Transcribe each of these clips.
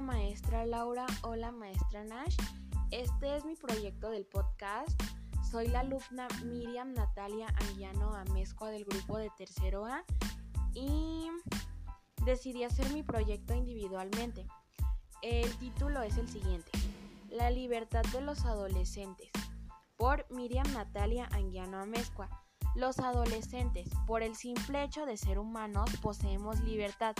Maestra Laura, hola maestra Nash. Este es mi proyecto del podcast. Soy la alumna Miriam Natalia Anguiano Amezcua del grupo de tercero A y decidí hacer mi proyecto individualmente. El título es el siguiente, La libertad de los adolescentes, por Miriam Natalia Anguiano Amezcua. Los adolescentes, por el simple hecho de ser humanos, poseemos libertad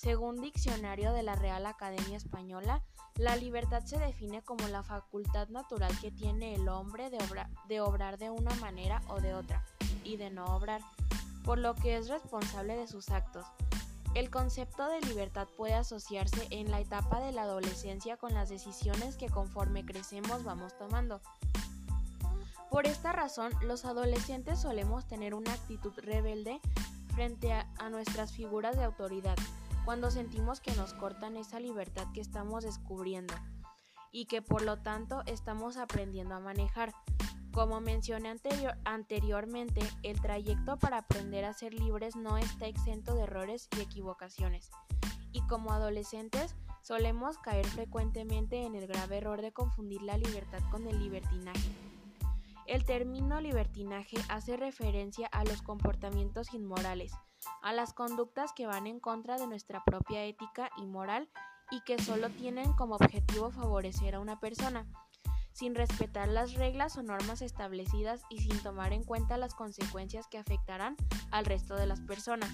según diccionario de la Real Academia Española, la libertad se define como la facultad natural que tiene el hombre de, obrar de una manera o de otra, y de no obrar, por lo que es responsable de sus actos. El concepto de libertad puede asociarse en la etapa de la adolescencia con las decisiones que conforme crecemos vamos tomando. Por esta razón, los adolescentes solemos tener una actitud rebelde frente a nuestras figuras de autoridad, cuando sentimos que nos cortan esa libertad que estamos descubriendo y que por lo tanto estamos aprendiendo a manejar. Como mencioné anteriormente, el trayecto para aprender a ser libres no está exento de errores y equivocaciones. Y como adolescentes solemos caer frecuentemente en el grave error de confundir la libertad con el libertinaje. El término libertinaje hace referencia a los comportamientos inmorales, a las conductas que van en contra de nuestra propia ética y moral y que solo tienen como objetivo favorecer a una persona, sin respetar las reglas o normas establecidas y sin tomar en cuenta las consecuencias que afectarán al resto de las personas.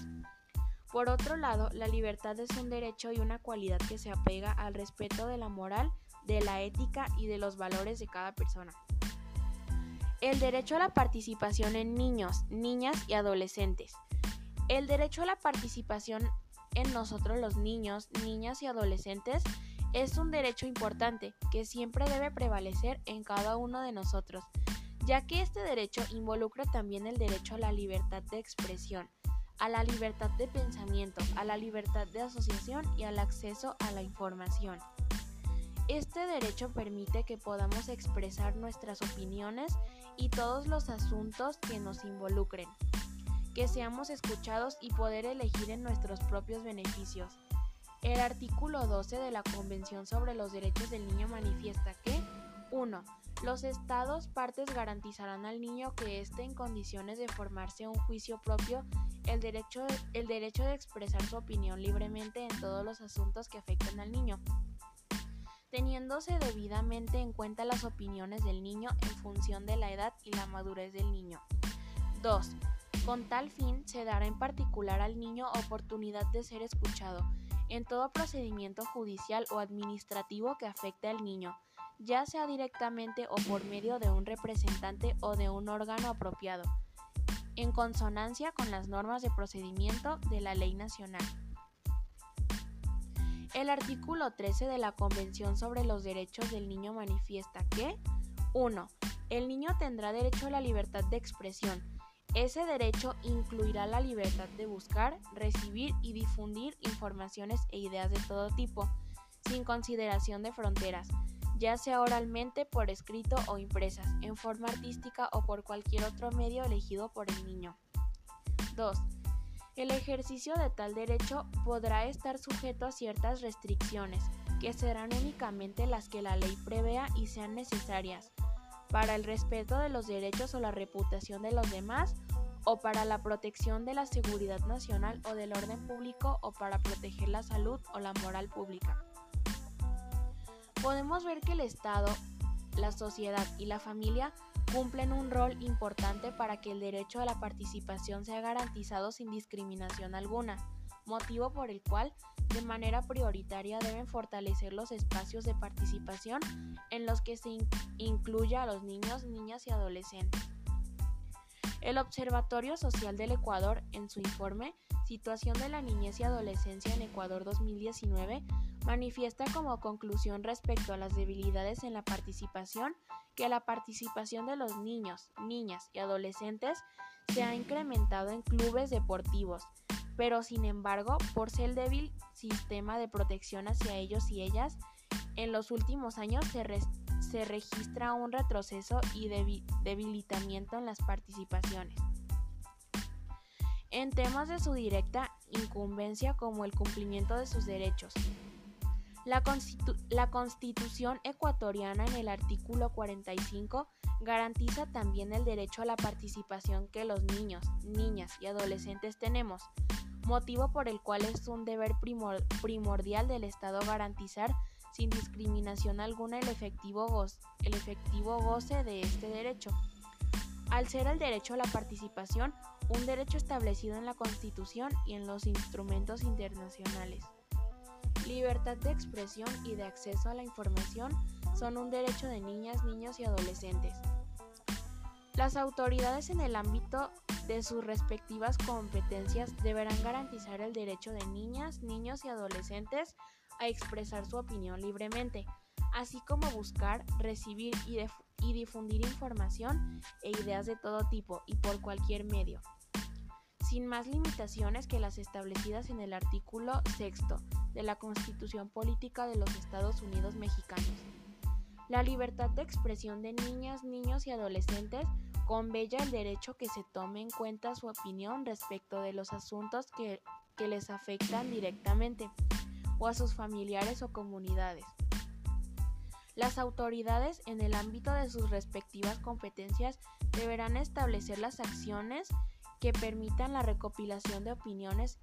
Por otro lado, la libertad es un derecho y una cualidad que se apega al respeto de la moral, de la ética y de los valores de cada persona. El derecho a la participación en niños, niñas y adolescentes. El derecho a la participación en nosotros los niños, niñas y adolescentes es un derecho importante que siempre debe prevalecer en cada uno de nosotros, ya que este derecho involucra también el derecho a la libertad de expresión, a la libertad de pensamiento, a la libertad de asociación y al acceso a la información. Este derecho permite que podamos expresar nuestras opiniones y todos los asuntos que nos involucren, que seamos escuchados y poder elegir en nuestros propios beneficios. El artículo 12 de la Convención sobre los Derechos del Niño manifiesta que 1. Los estados partes garantizarán al niño que esté en condiciones de formarse un juicio propio, el derecho, el derecho de expresar su opinión libremente en todos los asuntos que afecten al niño teniéndose debidamente en cuenta las opiniones del niño en función de la edad y la madurez del niño. 2. Con tal fin se dará en particular al niño oportunidad de ser escuchado en todo procedimiento judicial o administrativo que afecte al niño, ya sea directamente o por medio de un representante o de un órgano apropiado, en consonancia con las normas de procedimiento de la ley nacional. El artículo 13 de la Convención sobre los Derechos del Niño manifiesta que 1. El niño tendrá derecho a la libertad de expresión. Ese derecho incluirá la libertad de buscar, recibir y difundir informaciones e ideas de todo tipo, sin consideración de fronteras, ya sea oralmente, por escrito o impresas, en forma artística o por cualquier otro medio elegido por el niño. 2. El ejercicio de tal derecho podrá estar sujeto a ciertas restricciones, que serán únicamente las que la ley prevea y sean necesarias, para el respeto de los derechos o la reputación de los demás, o para la protección de la seguridad nacional o del orden público, o para proteger la salud o la moral pública. Podemos ver que el Estado, la sociedad y la familia cumplen un rol importante para que el derecho a la participación sea garantizado sin discriminación alguna, motivo por el cual de manera prioritaria deben fortalecer los espacios de participación en los que se incluya a los niños, niñas y adolescentes. El Observatorio Social del Ecuador, en su informe Situación de la Niñez y Adolescencia en Ecuador 2019, manifiesta como conclusión respecto a las debilidades en la participación que la participación de los niños, niñas y adolescentes se ha incrementado en clubes deportivos, pero sin embargo, por ser el débil sistema de protección hacia ellos y ellas, en los últimos años se, se registra un retroceso y debilitamiento en las participaciones. En temas de su directa incumbencia como el cumplimiento de sus derechos, La, Constitución ecuatoriana en el artículo 45 garantiza también el derecho a la participación que los niños, niñas y adolescentes tenemos, motivo por el cual es un deber primordial del Estado garantizar sin discriminación alguna el efectivo, goce, el efectivo goce de este derecho. Al ser el derecho a la participación un derecho establecido en la Constitución y en los instrumentos internacionales. Libertad de expresión y de acceso a la información son un derecho de niñas, niños y adolescentes. Las autoridades en el ámbito de sus respectivas competencias deberán garantizar el derecho de niñas, niños y adolescentes a expresar su opinión libremente, así como buscar, recibir y, difundir información e ideas de todo tipo y por cualquier medio, sin más limitaciones que las establecidas en el artículo sexto de la Constitución Política de los Estados Unidos Mexicanos. La libertad de expresión de niñas, niños y adolescentes convella el derecho que se tome en cuenta su opinión respecto de los asuntos que, que les afectan directamente o a sus familiares o comunidades. Las autoridades en el ámbito de sus respectivas competencias deberán establecer las acciones que permitan la recopilación de opiniones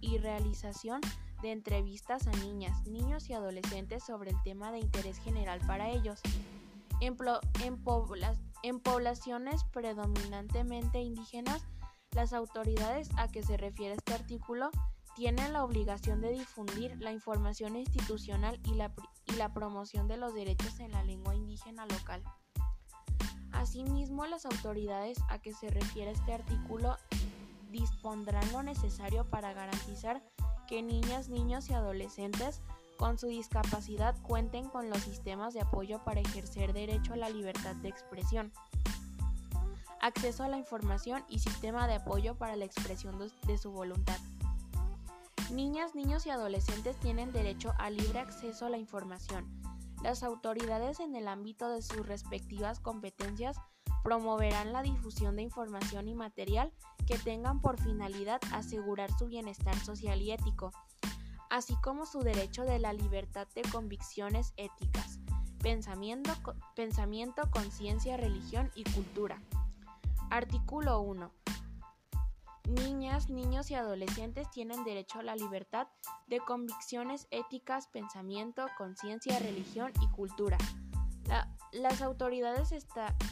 y realización de entrevistas a niñas, niños y adolescentes sobre el tema de interés general para ellos. En, poblaciones predominantemente indígenas, las autoridades a que se refiere este artículo tienen la obligación de difundir la información institucional y la, y la promoción de los derechos en la lengua indígena local. Asimismo, las autoridades a que se refiere este artículo dispondrán lo necesario para garantizar que niñas, niños y adolescentes con su discapacidad cuenten con los sistemas de apoyo para ejercer derecho a la libertad de expresión, acceso a la información y sistema de apoyo para la expresión de su voluntad. Niñas, niños y adolescentes tienen derecho a libre acceso a la información. Las autoridades en el ámbito de sus respectivas competencias promoverán la difusión de información y material que tengan por finalidad asegurar su bienestar social y ético, así como su derecho de la libertad de convicciones éticas, pensamiento, pensamiento conciencia, religión y cultura. Artículo 1. Niñas, niños y adolescentes tienen derecho a la libertad de convicciones éticas, pensamiento, conciencia, religión y cultura. Las autoridades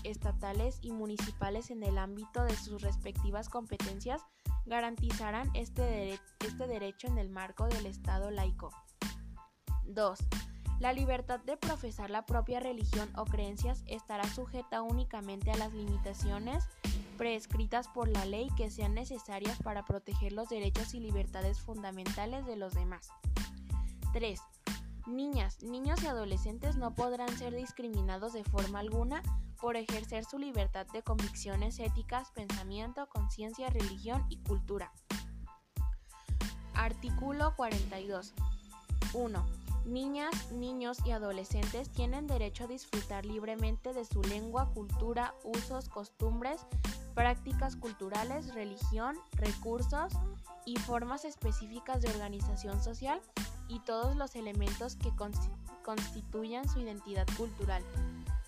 estatales y municipales en el ámbito de sus respectivas competencias garantizarán este, este derecho en el marco del Estado laico. 2. La libertad de profesar la propia religión o creencias estará sujeta únicamente a las limitaciones prescritas por la ley que sean necesarias para proteger los derechos y libertades fundamentales de los demás. 3. Niñas, niños y adolescentes no podrán ser discriminados de forma alguna por ejercer su libertad de convicciones éticas, pensamiento, conciencia, religión y cultura. Artículo 42. 1. Niñas, niños y adolescentes tienen derecho a disfrutar libremente de su lengua, cultura, usos, costumbres, prácticas culturales, religión, recursos y formas específicas de organización social y todos los elementos que constituyan su identidad cultural,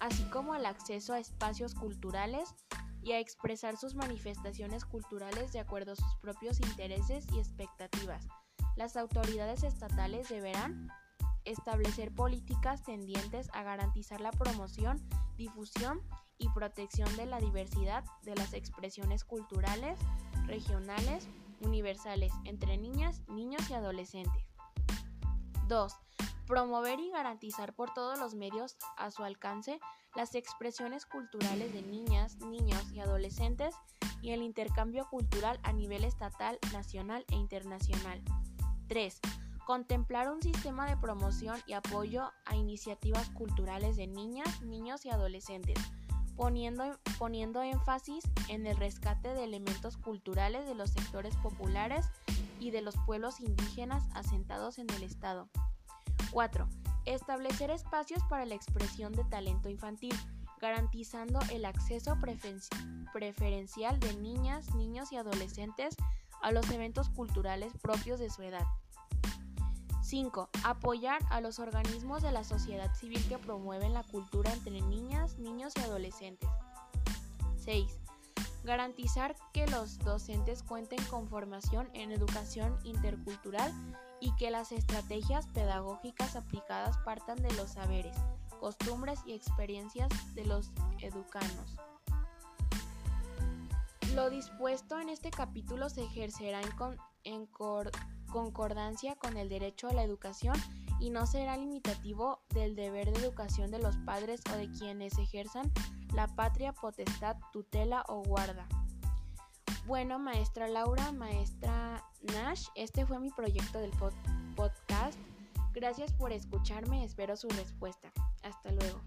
así como el acceso a espacios culturales y a expresar sus manifestaciones culturales de acuerdo a sus propios intereses y expectativas. Las autoridades estatales deberán establecer políticas tendientes a garantizar la promoción, difusión y protección de la diversidad de las expresiones culturales, regionales, universales entre niñas, niños y adolescentes. 2. Promover y garantizar por todos los medios a su alcance las expresiones culturales de niñas, niños y adolescentes y el intercambio cultural a nivel estatal, nacional e internacional. 3. Contemplar un sistema de promoción y apoyo a iniciativas culturales de niñas, niños y adolescentes poniendo, poniendo énfasis en el rescate de elementos culturales de los sectores populares y de los pueblos indígenas asentados en el Estado. 4. Establecer espacios para la expresión de talento infantil, garantizando el acceso preferencial de niñas, niños y adolescentes a los eventos culturales propios de su edad. 5. Apoyar a los organismos de la sociedad civil que promueven la cultura entre niñas, niños y adolescentes. 6. Garantizar que los docentes cuenten con formación en educación intercultural y que las estrategias pedagógicas aplicadas partan de los saberes, costumbres y experiencias de los educanos. Lo dispuesto en este capítulo se ejercerá en, concordancia con el derecho a la educación y no será limitativo del deber de educación de los padres o de quienes ejerzan la patria potestad, tutela o guarda. Bueno, maestra Laura, maestra Nash, este fue mi proyecto del podcast. Gracias por escucharme, espero su respuesta. Hasta luego.